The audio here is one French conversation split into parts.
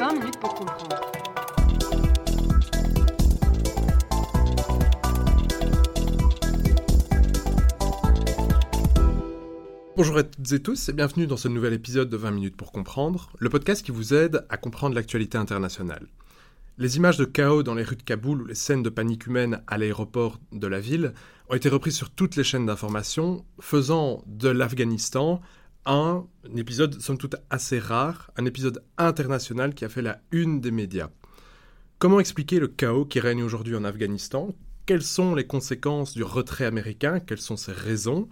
20 minutes pour comprendre. Bonjour à toutes et tous et bienvenue dans ce nouvel épisode de 20 minutes pour comprendre, le podcast qui vous aide à comprendre l'actualité internationale. Les images de chaos dans les rues de Kaboul ou les scènes de panique humaine à l'aéroport de la ville ont été reprises sur toutes les chaînes d'information, faisant de l'Afghanistan un, épisode somme toute assez rare, un épisode international qui a fait la une des médias. Comment expliquer le chaos qui règne aujourd'hui en Afghanistan? Quelles sont les conséquences du retrait américain? Quelles sont ses raisons?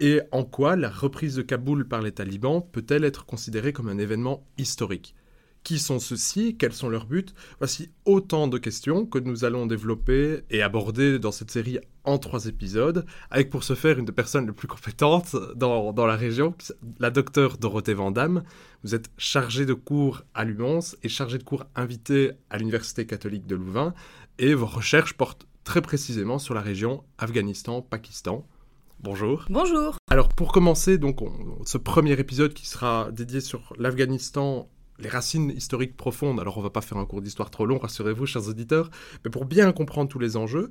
Et en quoi la reprise de Kaboul par les talibans peut-elle être considérée comme un événement historique? Qui sont ceux-ci Quels sont leurs buts Voici autant de questions que nous allons développer et aborder dans cette série en trois épisodes, avec pour ce faire une des personnes les plus compétentes dans, dans la région, la docteure Dorothée Vandamme. Vous êtes chargée de cours à l'UMONS et chargée de cours invitée à l'Université catholique de Louvain, et vos recherches portent très précisément sur la région Afghanistan-Pakistan. Bonjour. Bonjour. Alors pour commencer, donc ce premier épisode qui sera dédié sur l'Afghanistan les racines historiques profondes. Alors on va pas faire un cours d'histoire trop long, rassurez-vous, chers auditeurs, mais pour bien comprendre tous les enjeux,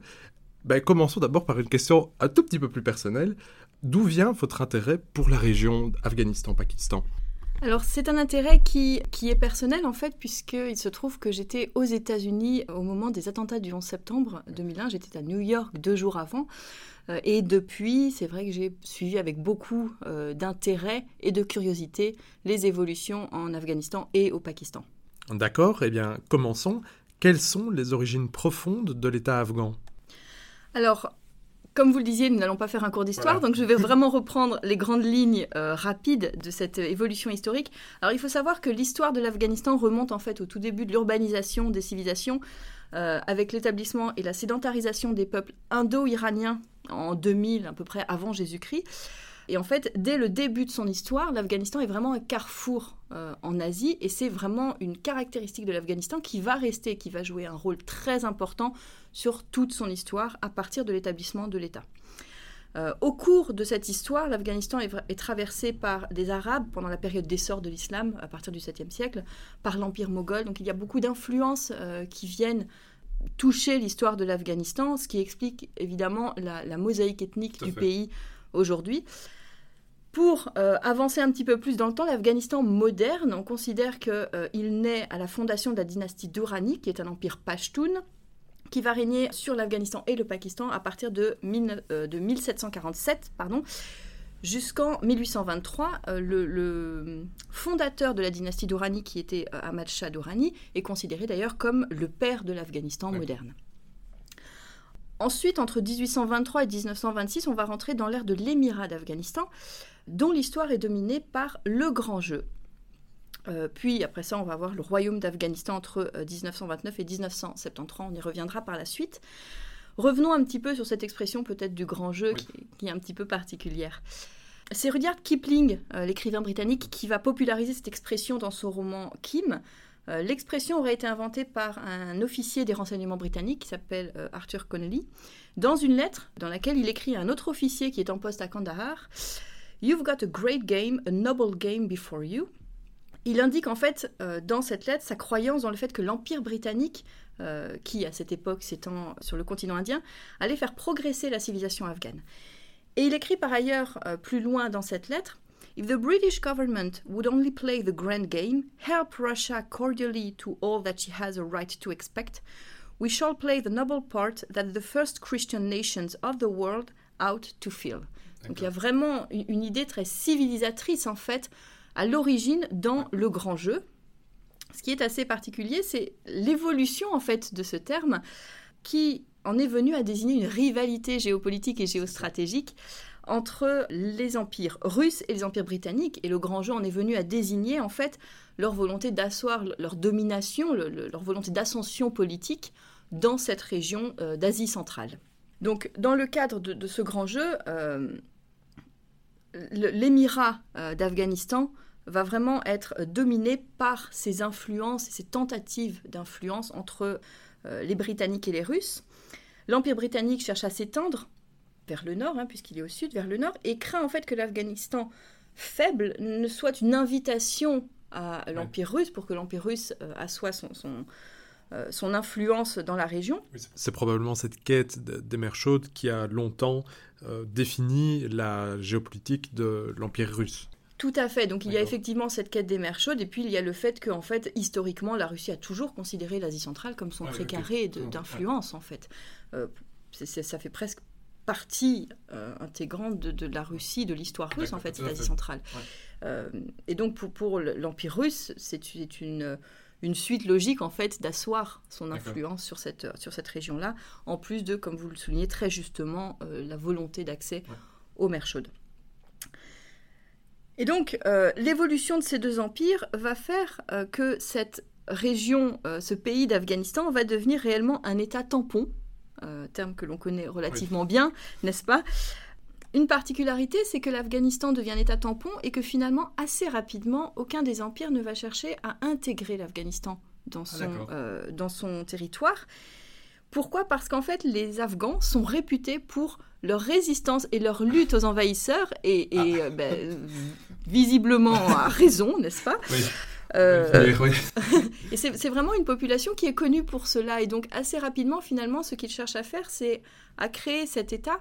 ben, commençons d'abord par une question un tout petit peu plus personnelle. D'où vient votre intérêt pour la région Afghanistan-Pakistan? Alors c'est un intérêt qui, qui est personnel en fait puisqu'il se trouve que j'étais aux États-Unis au moment des attentats du 11 septembre 2001, j'étais à New York deux jours avant euh, et depuis c'est vrai que j'ai suivi avec beaucoup euh, d'intérêt et de curiosité les évolutions en Afghanistan et au Pakistan. D'accord, eh bien commençons. Quelles sont les origines profondes de l'État afghan? Alors, comme vous le disiez, nous n'allons pas faire un cours d'histoire, donc je vais vraiment reprendre les grandes lignes euh, rapides de cette évolution historique. Alors il faut savoir que l'histoire de l'Afghanistan remonte en fait au tout début de l'urbanisation des civilisations, euh, avec l'établissement et la sédentarisation des peuples indo-iraniens en 2000 à peu près avant Jésus-Christ. Et en fait, dès le début de son histoire, l'Afghanistan est vraiment un carrefour euh, en Asie et c'est vraiment une caractéristique de l'Afghanistan qui va rester, qui va jouer un rôle très important sur toute son histoire à partir de l'établissement de l'État. Euh, au cours de cette histoire, l'Afghanistan est, traversé par des Arabes pendant la période d'essor de l'islam, à partir du 7e siècle, par l'Empire moghol. Donc il y a beaucoup d'influences euh, qui viennent toucher l'histoire de l'Afghanistan, ce qui explique évidemment la mosaïque ethnique du pays aujourd'hui. Pour euh, avancer un petit peu plus dans le temps, l'Afghanistan moderne, on considère qu'il euh, naît à la fondation de la dynastie Durrani, qui est un empire pashtun, qui va régner sur l'Afghanistan et le Pakistan à partir de, 1747 euh, pardon, jusqu'en 1823. Le, fondateur de la dynastie Durrani, qui était Ahmad Shah Durrani, est considéré d'ailleurs comme le père de l'Afghanistan moderne. Ensuite, entre 1823 et 1926, on va rentrer dans l'ère de l'émirat d'Afghanistan, dont l'histoire est dominée par le grand jeu. Euh, puis après ça, on va voir le royaume d'Afghanistan entre 1929 euh, et 1973, on y reviendra par la suite. Revenons un petit peu sur cette expression peut-être du grand jeu qui, est un petit peu particulière. C'est Rudyard Kipling, euh, l'écrivain britannique, qui va populariser cette expression dans son roman Kim. L'expression aurait été inventée par un officier des renseignements britanniques qui s'appelle Arthur Connolly, dans une lettre dans laquelle il écrit à un autre officier qui est en poste à Kandahar You've got a great game, a noble game before you. Il indique en fait euh, dans cette lettre sa croyance dans le fait que l'Empire britannique, euh, qui à cette époque s'étend sur le continent indien, allait faire progresser la civilisation afghane. Et il écrit par ailleurs euh, plus loin dans cette lettre If the British government would only play the grand game, help Russia cordially to all that she has a right to expect, we shall play the noble part that the first Christian nations of the world out to fill. Donc il y a vraiment une idée très civilisatrice en fait à l'origine dans le grand jeu. Ce qui est assez particulier, c'est l'évolution en fait de ce terme qui en est venu à désigner une rivalité géopolitique et géostratégique entre les empires russes et les empires britanniques. Et le grand jeu en est venu à désigner en fait leur volonté d'asseoir leur domination, leur volonté d'ascension politique dans cette région euh, d'Asie centrale. Donc, dans le cadre de, ce grand jeu, euh, l'émirat euh, d'Afghanistan va vraiment être dominé par ces influences et ces tentatives d'influence entre euh, les Britanniques et les Russes. L'Empire britannique cherche à s'étendre vers le nord, hein, puisqu'il est au sud, vers le nord, et craint en fait que l'Afghanistan faible ne soit une invitation à l'Empire russe pour que l'Empire russe assoie son, son, influence dans la région. C'est probablement cette quête des mers chaudes qui a longtemps défini la géopolitique de l'Empire russe. Tout à fait. Donc il y a effectivement cette quête des mers chaudes, et puis il y a le fait que, en fait, historiquement, la Russie a toujours considéré l'Asie centrale comme son précaré d'influence, en fait. Euh, ça fait presque partie euh, intégrante de, la Russie, de l'histoire russe, en fait, cette Asie centrale. Euh, et donc pour, pour l'Empire russe, c'est une, une suite logique, en fait, d'asseoir son influence sur cette, sur cette région-là, en plus de, comme vous le soulignez très justement, la volonté d'accès aux mers chaudes. Et donc, euh, l'évolution de ces deux empires va faire euh, que cette région, euh, ce pays d'Afghanistan, va devenir réellement un État tampon, terme que l'on connaît relativement bien, n'est-ce pas? Une particularité, c'est que l'Afghanistan devient un État tampon et que finalement, assez rapidement, aucun des empires ne va chercher à intégrer l'Afghanistan dans, ah, dans son territoire. Pourquoi? Parce qu'en fait, les Afghans sont réputés pour leur résistance et leur lutte aux envahisseurs, et, ah. euh, ben, visiblement à raison, n'est-ce pas? Oui. Euh, et c'est vraiment une population qui est connue pour cela. Et donc, assez rapidement, finalement, ce qu'ils cherchent à faire, c'est à créer cet État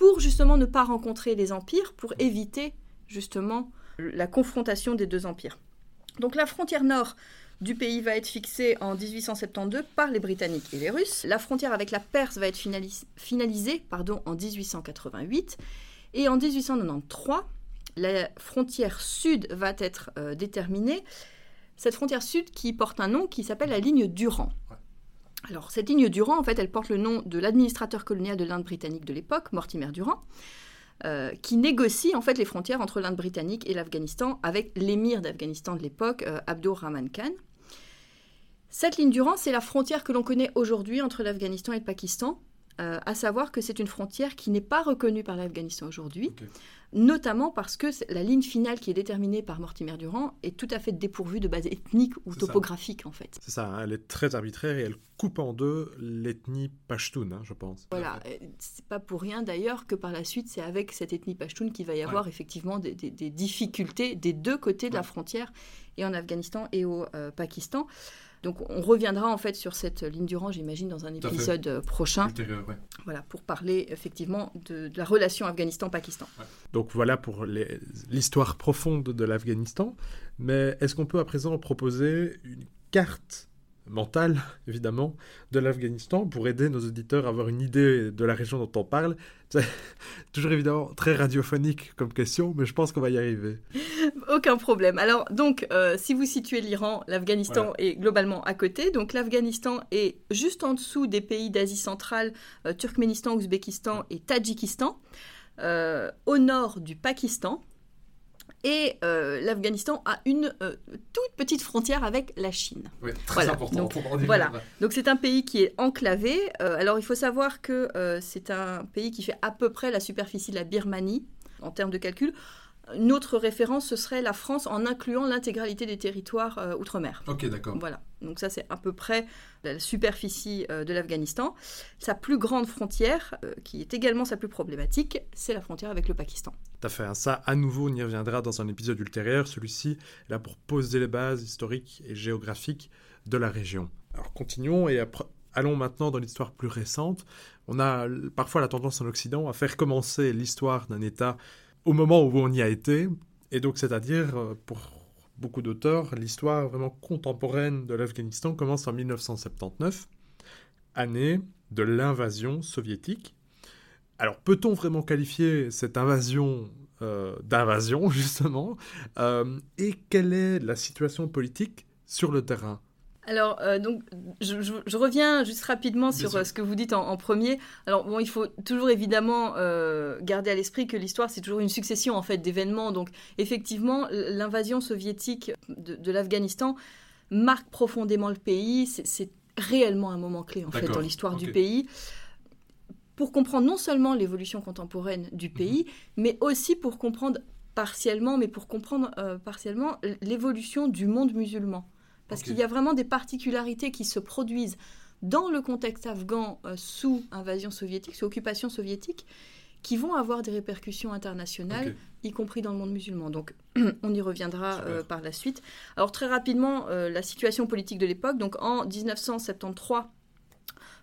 pour justement ne pas rencontrer les empires, pour éviter justement la confrontation des deux empires. Donc, la frontière nord du pays va être fixée en 1872 par les Britanniques et les Russes. La frontière avec la Perse va être finalisée en 1888. Et en 1893, la frontière sud va être euh, déterminée. Cette frontière sud qui porte un nom qui s'appelle la ligne Durand. Alors, cette ligne Durand, en fait, porte le nom de l'administrateur colonial de l'Inde britannique de l'époque, Mortimer Durand, euh, qui négocie en fait les frontières entre l'Inde britannique et l'Afghanistan avec l'émir d'Afghanistan de l'époque, euh, Abdur Rahman Khan. Cette ligne Durand, c'est la frontière que l'on connaît aujourd'hui entre l'Afghanistan et le Pakistan, euh, à savoir que c'est une frontière qui n'est pas reconnue par l'Afghanistan aujourd'hui, notamment parce que la ligne finale qui est déterminée par Mortimer Durand est tout à fait dépourvue de base ethnique ou topographique en fait. C'est ça, hein, elle est très arbitraire et elle coupe en deux l'ethnie pashtun, hein, je pense. Voilà, c'est pas pour rien d'ailleurs que par la suite c'est avec cette ethnie pashtun qu'il va y avoir effectivement des, difficultés des deux côtés de la frontière, et en Afghanistan et au euh, Pakistan. Donc on reviendra en fait sur cette ligne du rang, j'imagine, dans un épisode euh, prochain. Voilà, pour parler effectivement de, la relation Afghanistan-Pakistan. Donc voilà pour l'histoire profonde de l'Afghanistan. Mais est-ce qu'on peut à présent proposer une carte mentale, évidemment, de l'Afghanistan pour aider nos auditeurs à avoir une idée de la région dont on parle. C'est toujours évidemment très radiophonique comme question, mais je pense qu'on va y arriver. Aucun problème. Alors, donc, euh, si vous situez l'Iran, l'Afghanistan est globalement à côté. Donc, l'Afghanistan est juste en dessous des pays d'Asie centrale, euh, Turkménistan, Ouzbékistan et Tadjikistan, euh, au nord du Pakistan. Et euh, l'Afghanistan a une euh, toute petite frontière avec la Chine. Oui, très important. Donc, voilà. Donc c'est un pays qui est enclavé. Euh, alors il faut savoir que c'est un pays qui fait à peu près la superficie de la Birmanie en termes de calcul. Une autre référence, ce serait la France en incluant l'intégralité des territoires euh, outre-mer. Ok, d'accord. Voilà. Donc ça, c'est à peu près la superficie euh, de l'Afghanistan. Sa plus grande frontière, euh, qui est également sa plus problématique, c'est la frontière avec le Pakistan. Tout fait. Ça, à nouveau, on y reviendra dans un épisode ultérieur. Celui-ci est là pour poser les bases historiques et géographiques de la région. Alors continuons et allons maintenant dans l'histoire plus récente. On a parfois la tendance en Occident à faire commencer l'histoire d'un État au moment où on y a été. Et donc, c'est-à-dire, euh, pour beaucoup d'auteurs, l'histoire vraiment contemporaine de l'Afghanistan commence en 1979, année de l'invasion soviétique. Alors, peut-on vraiment qualifier cette invasion euh, d'invasion, justement euh, Et quelle est la situation politique sur le terrain? Alors, euh, donc, je, reviens juste rapidement sur euh, ce que vous dites en, premier. Alors, bon, il faut toujours évidemment euh, garder à l'esprit que l'histoire, c'est toujours une succession en fait d'événements. Donc, effectivement, l'invasion soviétique de, l'Afghanistan marque profondément le pays. C'est réellement un moment clé en fait dans l'histoire du pays pour comprendre non seulement l'évolution contemporaine du mhm. pays, mais aussi pour comprendre partiellement, mais pour comprendre partiellement l'évolution du monde musulman. Parce qu'il y a vraiment des particularités qui se produisent dans le contexte afghan euh, sous invasion soviétique, sous occupation soviétique, qui vont avoir des répercussions internationales, y compris dans le monde musulman. Donc, on y reviendra euh, par la suite. Alors, très rapidement, euh, la situation politique de l'époque. Donc, en 1973,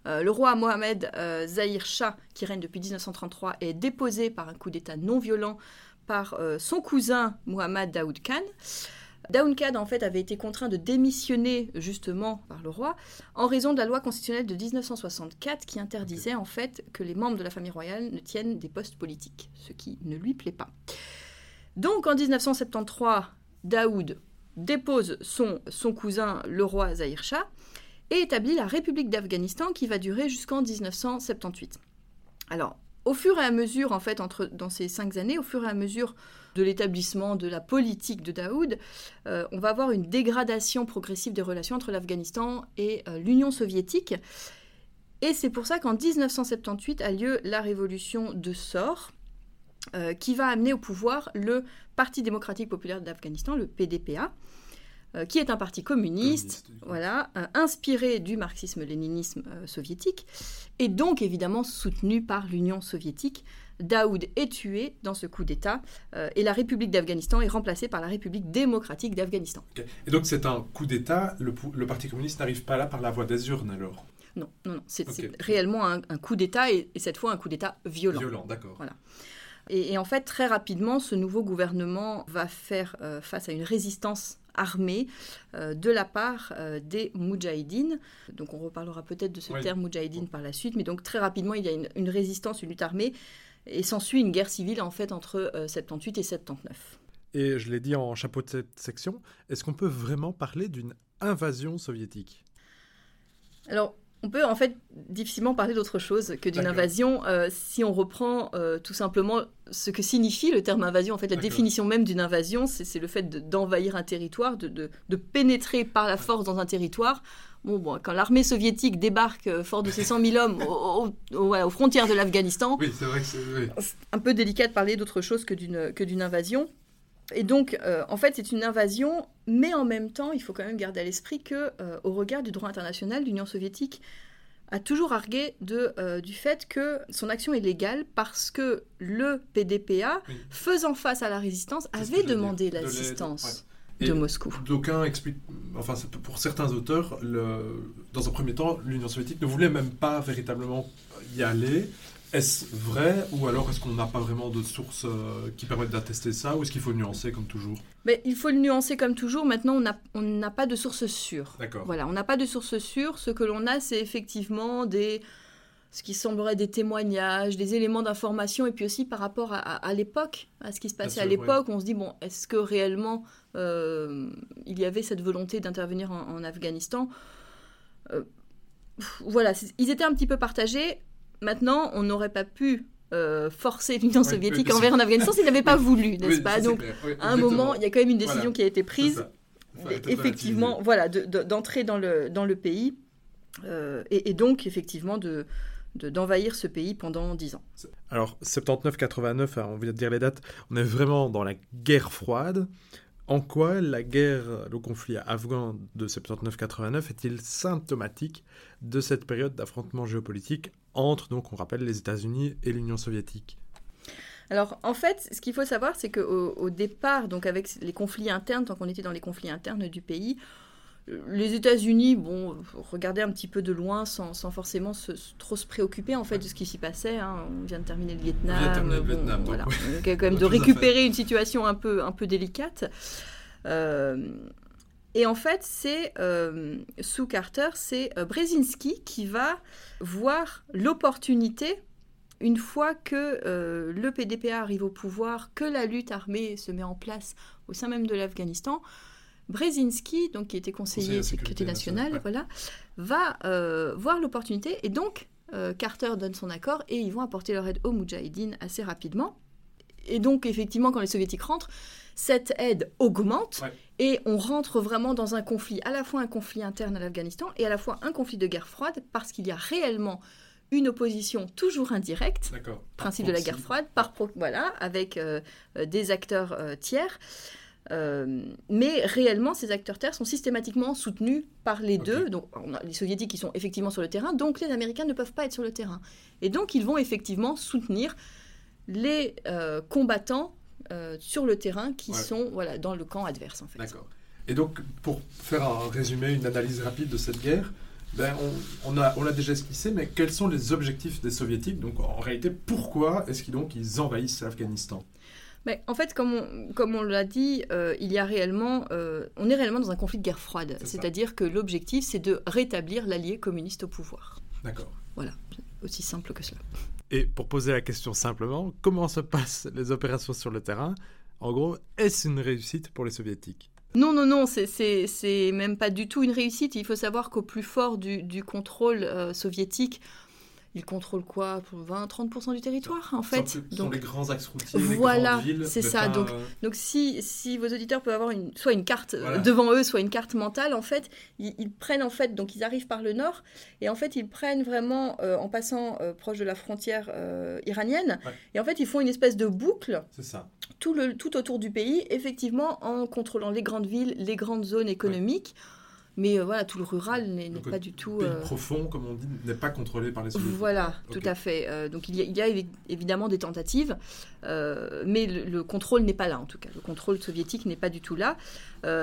euh, le roi Mohamed Zahir Shah, qui règne depuis 1933, est déposé par un coup d'État non violent par son cousin Mohamed Daoud Khan. Khan, en fait, avait été contraint de démissionner, justement, par le roi, en raison de la loi constitutionnelle de 1964 qui interdisait, en fait, que les membres de la famille royale ne tiennent des postes politiques, ce qui ne lui plaît pas. Donc, en 1973, Daoud dépose son, son cousin, le roi Zahir Shah, et établit la République d'Afghanistan qui va durer jusqu'en 1978. Alors, au fur et à mesure, en fait, entre, dans ces cinq années, au fur et à mesure de l'établissement de la politique de Daoud, euh, on va avoir une dégradation progressive des relations entre l'Afghanistan et euh, l'Union soviétique. Et c'est pour ça qu'en 1978 a lieu la révolution de Sor, euh, qui va amener au pouvoir le Parti démocratique populaire d'Afghanistan, le PDPA, qui est un parti communiste, voilà, inspiré du marxisme-léninisme soviétique, et donc évidemment soutenu par l'Union soviétique, Daoud est tué dans ce coup d'État euh, et la République d'Afghanistan est remplacée par la République démocratique d'Afghanistan. Et donc c'est un coup d'État, le, Parti communiste n'arrive pas là par la voie des urnes alors? Non, non, non, c'est réellement un, coup d'État et, cette fois un coup d'État violent. Violent, d'accord. Voilà. Et, en fait, très rapidement, ce nouveau gouvernement va faire euh, face à une résistance armée euh, de la part des Moudjahidines. Donc on reparlera peut-être de ce terme Moudjahidine par la suite, mais donc très rapidement, il y a une, une résistance, une lutte armée et s'ensuit une guerre civile en fait entre 78 euh, et 79. Et je l'ai dit en chapeau de cette section, est-ce qu'on peut vraiment parler d'une invasion soviétique? Alors, on peut en fait difficilement parler d'autre chose que d'une invasion euh, si on reprend euh, tout simplement ce que signifie le terme invasion. En fait, la définition même d'une invasion, c'est le fait d'envahir un territoire, de, de, pénétrer par la force dans un territoire Bon, quand l'armée soviétique débarque euh, fort de ses 100 000 hommes aux frontières de l'Afghanistan, c'est un peu délicat de parler d'autre chose que d'une invasion. Et donc, euh, en fait, c'est une invasion, mais en même temps, il faut quand même garder à l'esprit que, euh, au regard du droit international, l'Union soviétique a toujours argué de, du fait que son action est légale parce que le PDPA, faisant face à la résistance, avait demandé l'assistance de Moscou. D'aucuns expliquent, enfin pour certains auteurs, le, dans un premier temps, l'Union soviétique ne voulait même pas véritablement y aller. Est-ce vrai ou alors est-ce qu'on n'a pas vraiment de sources euh, qui permettent d'attester ça ou est-ce qu'il faut nuancer comme toujours? Mais Il faut le nuancer comme toujours. Maintenant, on n'a pas de sources sûres. D'accord. Voilà, on n'a pas de sources sûres. Ce que l'on a, c'est effectivement des ce qui semblerait des témoignages, des éléments d'information, et puis aussi par rapport à, l'époque, à ce qui se passait à l'époque, on se dit, bon, est-ce que réellement euh, il y avait cette volonté d'intervenir en, Afghanistan? Euh, Voilà, ils étaient un petit peu partagés. Maintenant, on n'aurait pas pu euh, forcer l'Union soviétique envers en Afghanistan s'ils n'avaient pas voulu, n'est-ce pas? Donc, à un moment, il y a quand même une décision qui a été prise, effectivement, voilà, d'entrer dans le, dans le pays. et, donc effectivement de, d'envahir ce pays pendant 10 ans. Alors 79-89, hein, on vient de dire les dates, on est vraiment dans la guerre froide. En quoi la guerre, le conflit afghan de 79-89 est-il symptomatique de cette période d'affrontement géopolitique entre, donc on rappelle, les États-Unis et l'Union soviétique? Alors, en fait, ce qu'il faut savoir, c'est qu'au au départ, donc avec les conflits internes, tant qu'on était dans les conflits internes du pays, les États-Unis, bon, regardaient un petit peu de loin sans, forcément trop se préoccuper en fait de ce qui s'y passait. Hein. On vient de terminer le Vietnam. le Vietnam voilà. quand même de récupérer une situation un peu, un peu délicate. Euh, et en fait, c'est euh, sous Carter, c'est euh, Brzezinski qui va voir l'opportunité, une fois que le PDPA arrive au pouvoir, que la lutte armée se met en place au sein même de l'Afghanistan, Brzezinski, donc qui était conseiller sécurité, nationale, voilà, va euh, voir l'opportunité. Et donc euh, Carter donne son accord et ils vont apporter leur aide aux Moudjahidines assez rapidement. Et donc effectivement, quand les soviétiques rentrent, cette aide augmente et on rentre vraiment dans un conflit, à la fois un conflit interne à l'Afghanistan et à la fois un conflit de guerre froide parce qu'il y a réellement une opposition toujours indirecte, principe de la guerre froide, par voilà, avec euh, des acteurs tiers. Euh, mais réellement, ces acteurs terres sont systématiquement soutenus par les deux. Donc, on a les soviétiques qui sont effectivement sur le terrain, donc les Américains ne peuvent pas être sur le terrain. Et donc, ils vont effectivement soutenir les combattants sur le terrain qui sont voilà, dans le camp adverse en fait. D'accord. Et donc, pour faire un résumé, une analyse rapide de cette guerre, ben, on, on, a, on l'a déjà esquissé, mais quels sont les objectifs des soviétiques? Donc, en réalité, pourquoi est-ce qu'ils donc ils envahissent l'Afghanistan mais en fait, comme on, comme on l'a dit, euh, il y a réellement, euh, on est réellement dans un conflit de guerre froide. C'est-à-dire que l'objectif, c'est de rétablir l'allié communiste au pouvoir. D'accord. Voilà, aussi simple que cela. Et pour poser la question simplement, comment se passent les opérations sur le terrain? En gros, est-ce une réussite pour les soviétiques? Non, non, non, c'est même pas du tout une réussite. Il faut savoir qu'au plus fort du, contrôle euh, soviétique, ils contrôlent quoi? 20-30% du territoire, en fait. Ce sont les grands axes routiers, voilà, c'est ça. Donc, donc si, si vos auditeurs peuvent avoir une, soit une carte euh, devant eux, soit une carte mentale, en fait, ils, prennent, en fait, donc ils arrivent par le nord, et en fait, ils prennent vraiment, euh, en passant proche de la frontière iranienne, et en fait, ils font une espèce de boucle. C'est ça tout, le, tout autour du pays, effectivement en contrôlant les grandes villes, les grandes zones économiques. Mais euh, voilà, tout le rural n'est pas du tout. Le euh, profond, comme on dit, n'est pas contrôlé par les soviétiques. Voilà, tout à fait. Euh, donc il y, a, il y, a, évidemment des tentatives, mais le, contrôle n'est pas là en tout cas. Le contrôle soviétique n'est pas du tout là.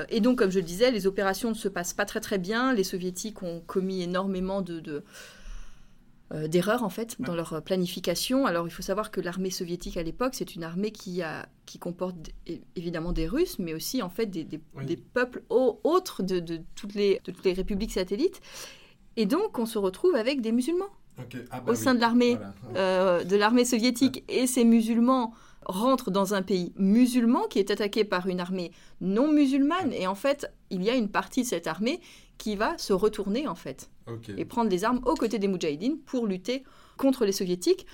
et donc, comme je le disais, les opérations ne se passent pas très très bien. Les soviétiques ont commis énormément de, de euh, d'erreurs en fait dans leur planification. Alors il faut savoir que l'armée soviétique à l'époque, c'est une armée qui, a, qui comporte évidemment des Russes, mais aussi en fait des, des, peuples autres de, de, toutes les, de toutes les républiques satellites. Et donc on se retrouve avec des musulmans ah, bah au sein de l'armée euh, de l'armée soviétique. Et ces musulmans rentrent dans un pays musulman qui est attaqué par une armée non musulmane. Et en fait, il y a une partie de cette armée qui va se retourner en fait et prendre les armes aux côtés des Moudjahidines pour lutter contre les soviétiques.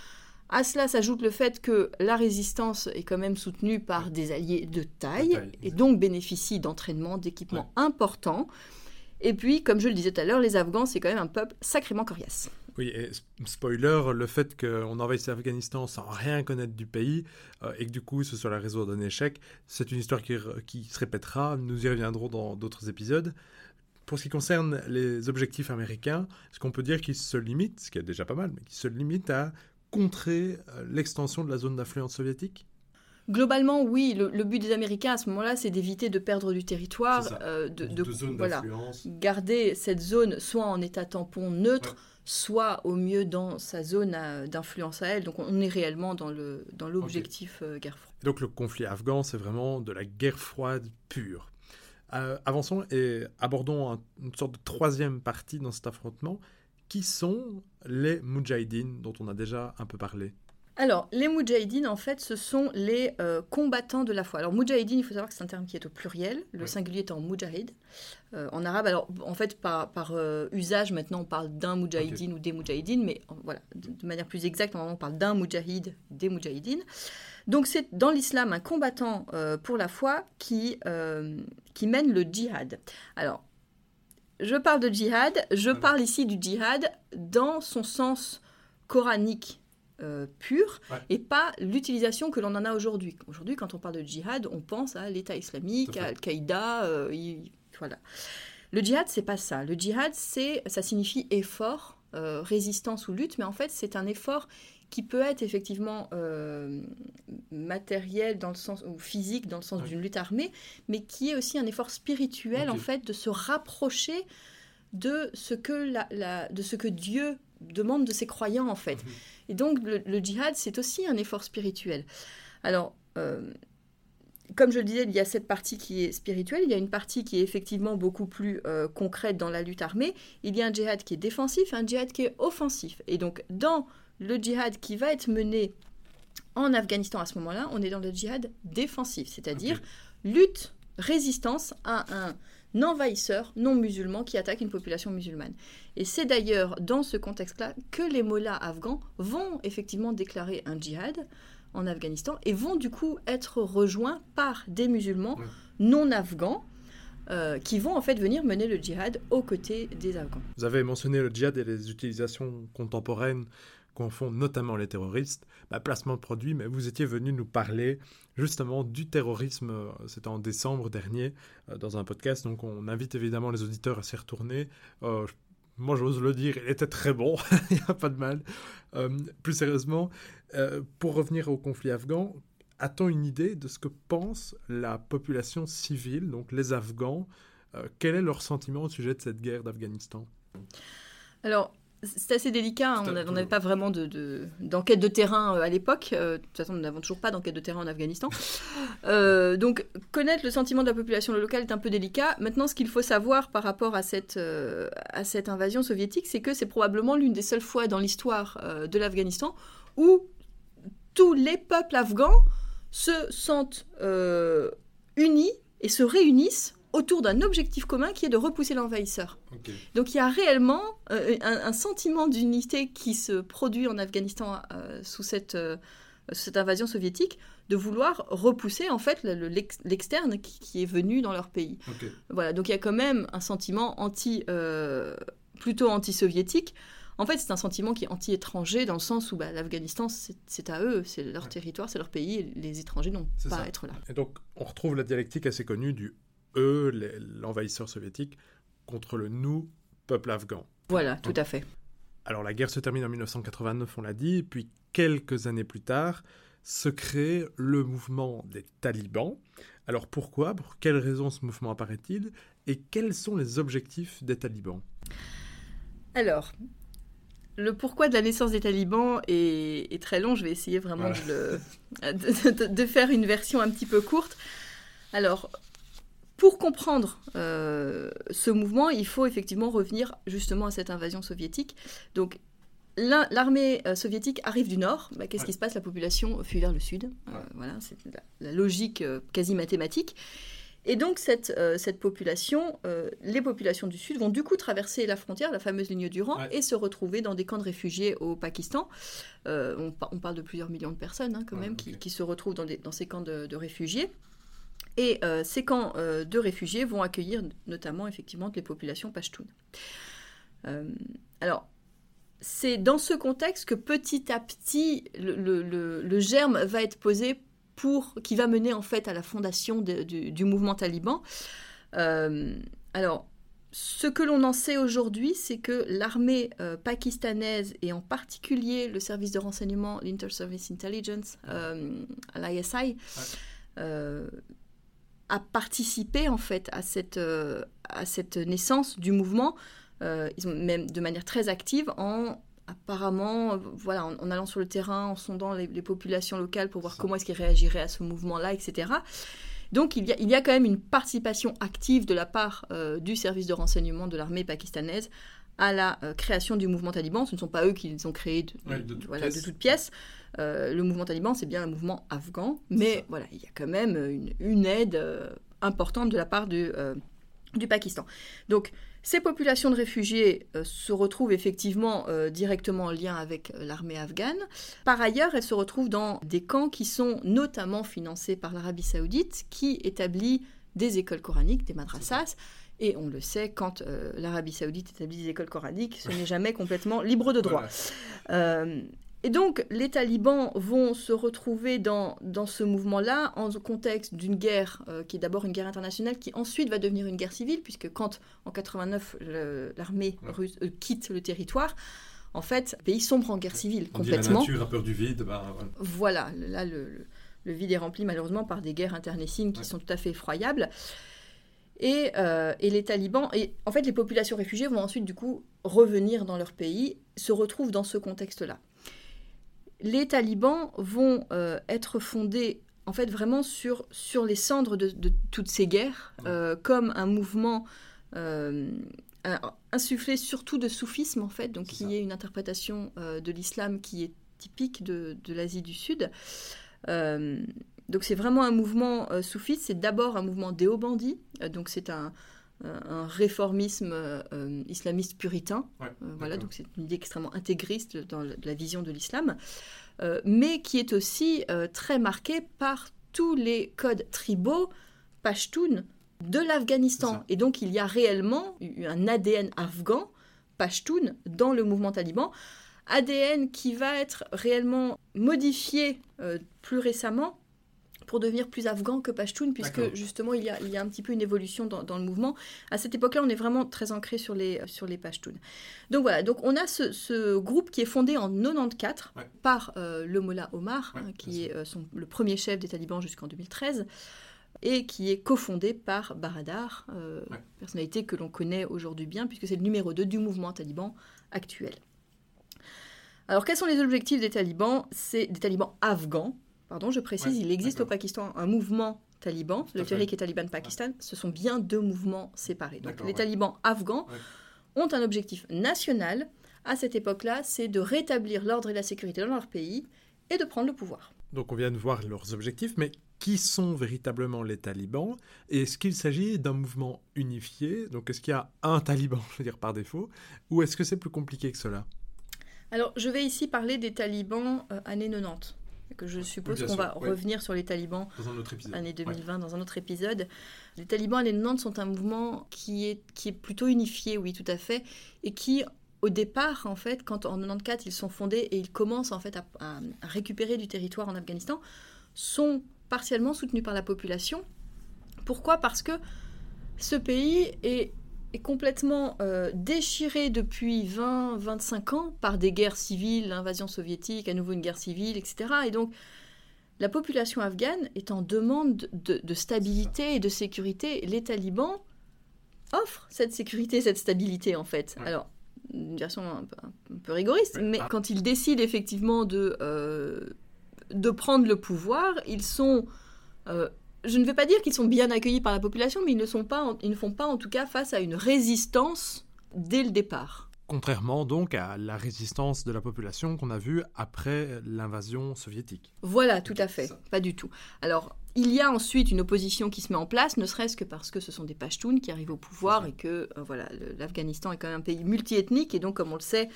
À cela s'ajoute le fait que la résistance est quand même soutenue par des alliés de taille, et donc bénéficie d'entraînement, d'équipements importants. Et puis, comme je le disais tout à l'heure, les Afghans, c'est quand même un peuple sacrément coriace. Oui, et spoiler, le fait qu'on envahisse l'Afghanistan sans rien connaître du pays euh, et que du coup ce soit la réseau d'un échec, c'est une histoire qui, qui, se répétera. Nous y reviendrons dans d'autres épisodes. Pour ce qui concerne les objectifs américains, est-ce qu'on peut dire qu'ils se limitent, ce qui est déjà pas mal, mais qu'ils se limitent à contrer euh, l'extension de la zone d'influence soviétique? Globalement, oui. Le, but des Américains à ce moment-là, c'est d'éviter de perdre du territoire, euh, de, de, voilà, garder cette zone soit en état tampon neutre, soit au mieux dans sa zone d'influence à elle. Donc on est réellement dans l'objectif dans euh, guerre froide. Donc le conflit afghan, c'est vraiment de la guerre froide pure. Euh, avançons et abordons une sorte de troisième partie dans cet affrontement. Qui sont les Moudjahidines dont on a déjà un peu parlé? Alors, les Moudjahidines, en fait, ce sont les euh, combattants de la foi. Alors, Moudjahidine, il faut savoir que c'est un terme qui est au pluriel, le singulier étant Moudjahid. Euh, en arabe, alors, en fait, par, par usage, maintenant, on parle d'un Moudjahidine ou des Moudjahidines, mais voilà, de, manière plus exacte, on parle d'un Moudjahid, des Moudjahidines. Donc c'est dans l'islam un combattant euh, pour la foi qui, euh, qui mène le djihad. Alors, je parle de djihad, je parle ici du djihad dans son sens coranique euh, pur et pas l'utilisation que l'on en a aujourd'hui. Aujourd'hui, quand on parle de djihad, on pense à l'État islamique, à Al-Qaïda, voilà. Le djihad, c'est pas ça. Le djihad, c'est, ça signifie effort, résistance ou lutte, mais en fait, c'est un effort qui peut être effectivement euh, matériel dans le sens ou physique dans le sens d'une lutte armée, mais qui est aussi un effort spirituel en fait de se rapprocher de ce que la, de ce que Dieu demande de ses croyants en fait. Mhm. Et donc le, djihad c'est aussi un effort spirituel. Alors euh, comme je le disais, il y a cette partie qui est spirituelle, il y a une partie qui est effectivement beaucoup plus euh, concrète dans la lutte armée. Il y a un djihad qui est défensif, un djihad qui est offensif. Et donc, dans le djihad qui va être mené en Afghanistan à ce moment-là, on est dans le djihad défensif, c'est-à-dire lutte, résistance à un envahisseur non musulman qui attaque une population musulmane. Et c'est d'ailleurs dans ce contexte-là que les mollahs afghans vont effectivement déclarer un djihad en Afghanistan et vont du coup être rejoints par des musulmans non afghans euh, qui vont en fait venir mener le djihad aux côtés des Afghans. Vous avez mentionné le djihad et les utilisations contemporaines qu'en font notamment les terroristes, bah, placement de produits, mais vous étiez venu nous parler justement du terrorisme, euh, c'était en décembre dernier, euh, dans un podcast, donc on invite évidemment les auditeurs à s'y retourner. Euh, moi j'ose le dire, il était très bon, il n'y a pas de mal. Plus sérieusement, pour revenir au conflit afghan, a-t-on une idée de ce que pense la population civile, donc les Afghans? Quel est leur sentiment au sujet de cette guerre d'Afghanistan? Alors, c'est assez délicat. Hein. On n'avait pas vraiment d'enquête de, de, terrain à l'époque. de toute façon, nous n'avons toujours pas d'enquête de terrain en Afghanistan. donc, connaître le sentiment de la population locale est un peu délicat. Maintenant, ce qu'il faut savoir par rapport à cette, à cette invasion soviétique, c'est que c'est probablement l'une des seules fois dans l'histoire de l'Afghanistan où tous les peuples afghans se sentent euh, unis et se réunissent autour d'un objectif commun qui est de repousser l'envahisseur. Donc il y a réellement euh, un, sentiment d'unité qui se produit en Afghanistan euh, sous cette, cette, invasion soviétique, de vouloir repousser en fait l'externe qui, est venu dans leur pays. Voilà, donc il y a quand même un sentiment anti, plutôt anti-soviétique. En fait, c'est un sentiment qui est anti-étranger dans le sens où bah, l'Afghanistan, c'est à eux, c'est leur territoire, c'est leur pays, et les étrangers n'ont pas à être là. Et donc, on retrouve la dialectique assez connue du eux, l'envahisseur soviétique, contre le nous, peuple afghan. Voilà, tout à fait. Alors, la guerre se termine en 1989, on l'a dit, puis quelques années plus tard, se crée le mouvement des talibans. Alors pourquoi? Pour quelles raisons ce mouvement apparaît-il? Et quels sont les objectifs des talibans? Alors, le pourquoi de la naissance des talibans est, très long. Je vais essayer vraiment de, faire une version un petit peu courte. Alors, pour comprendre euh, ce mouvement, il faut effectivement revenir justement à cette invasion soviétique. Donc, l'armée euh, soviétique arrive du nord. Bah, qu'est-ce qui se passe? La population fuit vers le sud. Euh, voilà, c'est la, logique quasi mathématique. Et donc cette, cette population, les populations du Sud vont du coup traverser la frontière, la fameuse ligne du rang, et se retrouver dans des camps de réfugiés au Pakistan. On, parle de plusieurs millions de personnes hein, quand même qui, se retrouvent dans, dans ces camps de, réfugiés. Et ces camps de réfugiés vont accueillir notamment effectivement les populations pashtunes. alors, c'est dans ce contexte que petit à petit, le, le, le germe va être posé qui va mener en fait à la fondation du, mouvement taliban. Euh, alors, ce que l'on en sait aujourd'hui, c'est que l'armée euh, pakistanaise et en particulier le service de renseignement, l'Inter-Service Intelligence, euh, l'ISI, a participé en fait à cette, à cette naissance du mouvement, ils ont même de manière très active en apparemment, voilà, en, allant sur le terrain, en sondant les, populations locales pour voir comment est-ce qu'ils réagiraient à ce mouvement-là, etc. Donc il y, a, il y, a, quand même une participation active de la part euh, du service de renseignement de l'armée pakistanaise à la euh, création du mouvement taliban. Ce ne sont pas eux qui les ont créés de, toutes pièces. Euh, le mouvement taliban, c'est bien un mouvement afghan, mais voilà, il y a quand même une, une aide importante de la part du, du Pakistan. Donc ces populations de réfugiés euh, se retrouvent effectivement euh, directement en lien avec euh, l'armée afghane. Par ailleurs, elles se retrouvent dans des camps qui sont notamment financés par l'Arabie saoudite, qui établit des écoles coraniques, des madrasas. Et on le sait, quand l'Arabie saoudite établit des écoles coraniques, ce n'est jamais complètement libre de droit. Et donc, les talibans vont se retrouver dans, dans ce mouvement-là en contexte d'une guerre euh, qui est d'abord une guerre internationale, qui ensuite va devenir une guerre civile, puisque quand, en 89, l'armée russe euh, quitte le territoire, en fait, le pays sombre en guerre civile complètement. la nature a peur du vide. Bah, voilà. là, le, le, vide est rempli malheureusement par des guerres internecines qui sont tout à fait effroyables. Et, euh, et, les talibans, et en fait, les populations réfugiées vont ensuite, du coup, revenir dans leur pays, se retrouvent dans ce contexte-là les talibans vont euh, être fondés en fait vraiment sur, sur les cendres de, toutes ces guerres, euh, comme un mouvement euh, insufflé surtout de soufisme en fait, donc qui est une interprétation de l'islam qui est typique de, l'Asie du Sud. donc c'est vraiment un mouvement soufiste, c'est d'abord un mouvement déobandi, donc c'est un, un réformisme euh, islamiste puritain. Euh, voilà, donc c'est une idée extrêmement intégriste dans la vision de l'islam, euh, mais qui est aussi très marquée par tous les codes tribaux pashtuns de l'Afghanistan. Et donc il y a réellement un ADN afghan, pashtun, dans le mouvement taliban. ADN qui va être réellement modifié plus récemment pour devenir plus afghan que Pashtun, puisque justement il y, a, il y a un petit peu une évolution dans, le mouvement. À cette époque-là, on est vraiment très ancré sur les, sur les Pashtuns. Donc voilà, donc on a ce, groupe qui est fondé en 94 par euh, le Mollah Omar, hein, qui est euh, son, le premier chef des talibans jusqu'en 2013 et qui est cofondé par Baradar, euh, personnalité que l'on connaît aujourd'hui bien, puisque c'est le numéro 2 du mouvement taliban actuel. Alors, quels sont les objectifs des talibans? C'est des talibans afghans. Pardon, je précise, il existe au Pakistan un mouvement taliban, le Tariq et Taliban Pakistan. Ce sont bien deux mouvements séparés. Donc, les talibans afghans ont un objectif national. À cette époque-là, c'est de rétablir l'ordre et la sécurité dans leur pays et de prendre le pouvoir. Donc, on vient de voir leurs objectifs, mais qui sont véritablement les talibans? Et est-ce qu'il s'agit d'un mouvement unifié? Donc est-ce qu'il y a un taliban, je veux dire par défaut, ou est-ce que c'est plus compliqué que cela? Alors je vais ici parler des talibans euh, années 90. Que je suppose qu'on va revenir sur les talibans dans un autre épisode. année 2020 dans un autre épisode. Les talibans années 90 sont un mouvement qui est, qui est plutôt unifié, oui, tout à fait, et qui au départ, en fait, quand en 94 ils sont fondés et ils commencent en fait à, à récupérer du territoire en Afghanistan, sont partiellement soutenu par la population. Pourquoi? Parce que ce pays est, complètement euh, déchiré depuis 20-25 ans par des guerres civiles, l'invasion soviétique, à nouveau une guerre civile, etc. Et donc, la population afghane est en demande de, stabilité et de sécurité. Les talibans offrent cette sécurité, cette stabilité, en fait. Alors, une version un peu, rigoriste, mais, quand ils décident effectivement de... Euh, de prendre le pouvoir, ils sont... Euh, je ne vais pas dire qu'ils sont bien accueillis par la population, mais ils ne, sont pas, ils ne font pas en tout cas face à une résistance dès le départ. Contrairement donc à la résistance de la population qu'on a vue après l'invasion soviétique. Voilà, tout à fait. Pas du tout. Alors, il y a ensuite une opposition qui se met en place, ne serait-ce que parce que ce sont des Pashtuns qui arrivent au pouvoir et que euh, voilà, l'Afghanistan est quand même un pays multiethnique et donc, comme on le sait,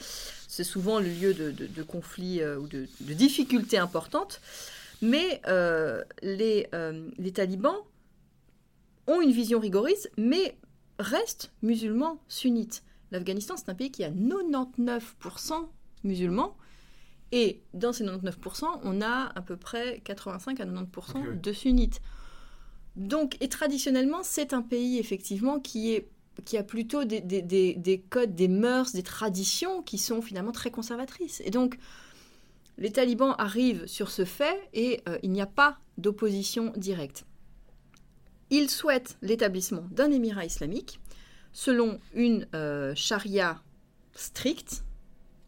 c'est souvent le lieu de, conflits euh, ou de, difficultés importantes. Mais euh, les, les talibans ont une vision rigoriste, mais restent musulmans sunnites. L'Afghanistan, c'est un pays qui a 99% musulmans. Et dans ces 99%, on a à peu près 85 à 90% de sunnites. Donc, et traditionnellement, c'est un pays effectivement qui, est, qui a plutôt des, des, codes, des mœurs, des traditions qui sont finalement très conservatrices. Et donc, les talibans arrivent sur ce fait et euh, il n'y a pas d'opposition directe. Ils souhaitent l'établissement d'un émirat islamique selon une euh, charia stricte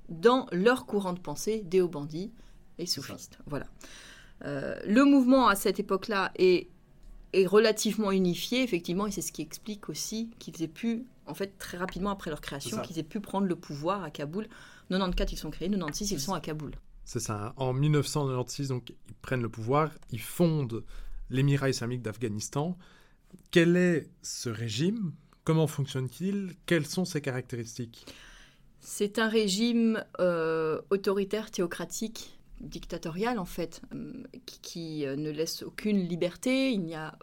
dans leur courant de pensée déobandis et soufistes. Voilà. Euh, le mouvement à cette époque-là est, est, relativement unifié, effectivement, et c'est ce qui explique aussi qu'ils aient pu, en fait, très rapidement après leur création, qu'ils aient pu prendre le pouvoir à Kaboul. 94, ils sont créés, 96, ils sont à Kaboul. C'est ça. En 1996, donc, ils prennent le pouvoir, ils fondent l'émirat islamique d'Afghanistan. Quel est ce régime? Comment fonctionne-t-il? Quelles sont ses caractéristiques? C'est un régime euh, autoritaire, théocratique, dictatorial en fait, euh, qui, euh, ne laisse aucune liberté. Il n'y a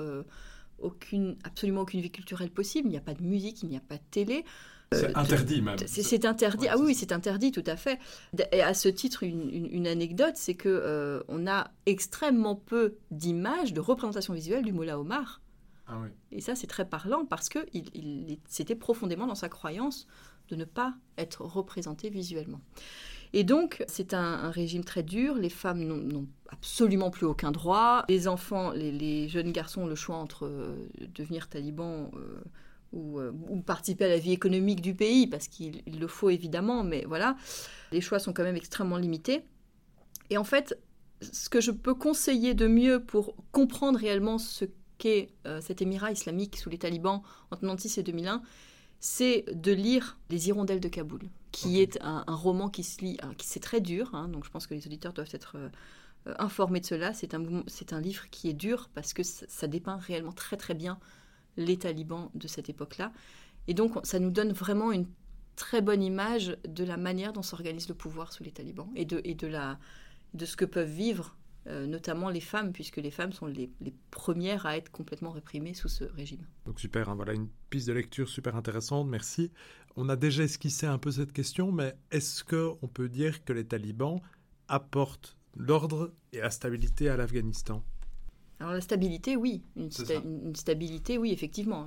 absolument aucune vie culturelle possible. Il n'y a pas de musique, il n'y a pas de télé. C'est interdit même. C'est interdit. ah oui, c'est interdit tout à fait. Et à ce titre, une, anecdote, c'est que on a extrêmement peu d'images, de représentations visuelles du Moullah Omar ah Et ça, c'est très parlant parce que il, c'était profondément dans sa croyance de ne pas être représenté visuellement. Et donc, c'est un, régime très dur. Les femmes n'ont absolument plus aucun droit. Les enfants, les, jeunes garçons ont le choix entre euh, devenir talibans euh, euh, ou, participer à la vie économique du pays, parce qu'il le faut évidemment, mais voilà. Les choix sont quand même extrêmement limités. Et en fait, ce que je peux conseiller de mieux pour comprendre réellement ce euh, cet émirat islamique sous les talibans entre 1996 et 2001, c'est de lire Les Hirondelles de Kaboul, qui est un, roman qui se lit, qui c'est très dur, hein, donc je pense que les auditeurs doivent être euh, euh, informés de cela. C'est un, c'est un livre qui est dur parce que ça, dépeint réellement très très bien les talibans de cette époque-là. Et donc ça nous donne vraiment une très bonne image de la manière dont s'organise le pouvoir sous les talibans et de, de ce que peuvent vivre euh, notamment les femmes, puisque les femmes sont les, premières à être complètement réprimées sous ce régime. Donc super, hein, voilà une piste de lecture super intéressante, merci. On a déjà esquissé un peu cette question, mais est-ce qu'on peut dire que les talibans apportent l'ordre et la stabilité à l'Afghanistan? Alors la stabilité, oui. Une, stabilité, oui, effectivement.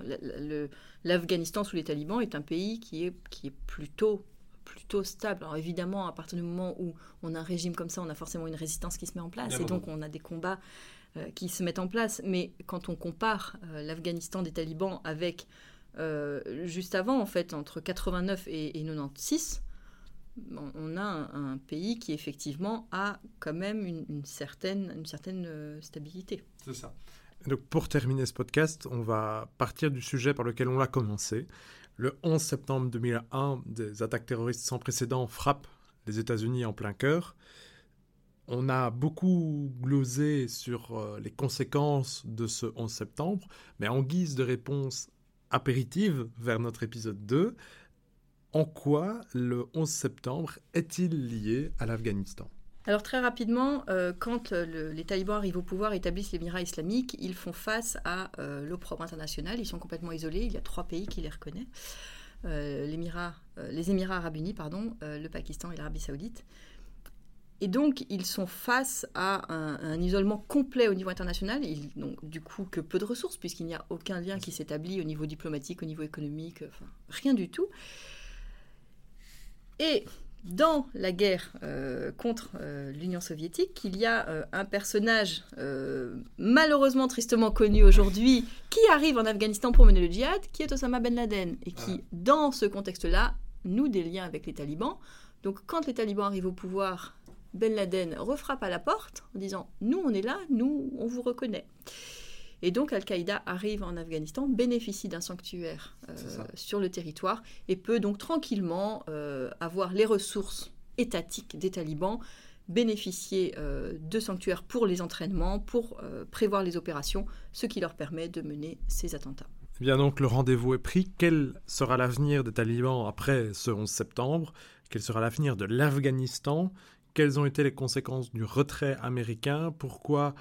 L'Afghanistan sous les talibans est un pays qui est, qui est plutôt, plutôt stable. Alors évidemment, à partir du moment où on a un régime comme ça, on a forcément une résistance qui se met en place. Bien et donc on a des combats euh, qui se mettent en place. Mais quand on compare euh, l'Afghanistan des talibans avec euh, juste avant, en fait, entre 89 et, et 96, on- a un, pays qui effectivement a quand même une, une certaine, une certaine euh, stabilité. C'est ça. Donc pour terminer ce podcast, on va partir du sujet par lequel on l'a commencé. Le 11 septembre 2001, des attaques terroristes sans précédent frappent les États-Unis en plein cœur. On a beaucoup glosé sur euh, les conséquences de ce 11 septembre, mais en guise de réponse apéritive vers notre épisode 2, en quoi le 11 septembre est-il lié à l'Afghanistan? Alors très rapidement, euh, quand euh, le- les talibans arrivent au pouvoir et établissent l'Émirat islamique, ils font face à euh, l'opprobre international. Ils sont complètement isolés. Il y a trois pays qui les reconnaissent. Les Émirats arabes unis, pardon, le Pakistan et l'Arabie saoudite. Et donc, ils sont face à un, isolement complet au niveau international. Ils n'ont du coup que peu de ressources, puisqu'il n'y a aucun lien qui s'établit au niveau diplomatique, au niveau économique, rien du tout. Et dans la guerre euh, contre euh, l'Union soviétique, il y a euh, un personnage malheureusement tristement connu aujourd'hui qui arrive en Afghanistan pour mener le djihad, qui est Osama Ben Laden, et qui, dans ce contexte-là, noue des liens avec les talibans. Donc quand les talibans arrivent au pouvoir, Ben Laden refrappe à la porte en disant ⁇ Nous, on est là, nous, on vous reconnaît ⁇ et donc Al-Qaïda arrive en Afghanistan, bénéficie d'un sanctuaire euh, sur le territoire et peut donc tranquillement euh, avoir les ressources étatiques des talibans, bénéficier euh, de sanctuaires pour les entraînements, pour euh, prévoir les opérations, ce qui leur permet de mener ces attentats. Eh bien donc le rendez-vous est pris. Quel sera l'avenir des talibans après ce 11 septembre? Quel sera l'avenir de l'Afghanistan? Quelles ont été les conséquences du retrait américain? Pourquoi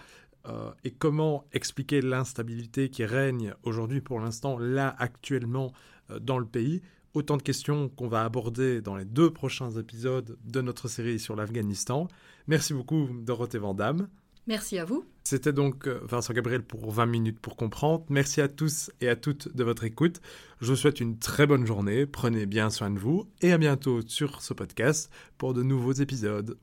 euh, et comment expliquer l'instabilité qui règne aujourd'hui pour l'instant, là actuellement, euh, dans le pays? Autant de questions qu'on va aborder dans les deux prochains épisodes de notre série sur l'Afghanistan. Merci beaucoup Dorothée Vandamme. Merci à vous. C'était donc euh, Vincent Gabriel pour 20 minutes pour comprendre. Merci à tous et à toutes de votre écoute. Je vous souhaite une très bonne journée, prenez bien soin de vous et à bientôt sur ce podcast pour de nouveaux épisodes.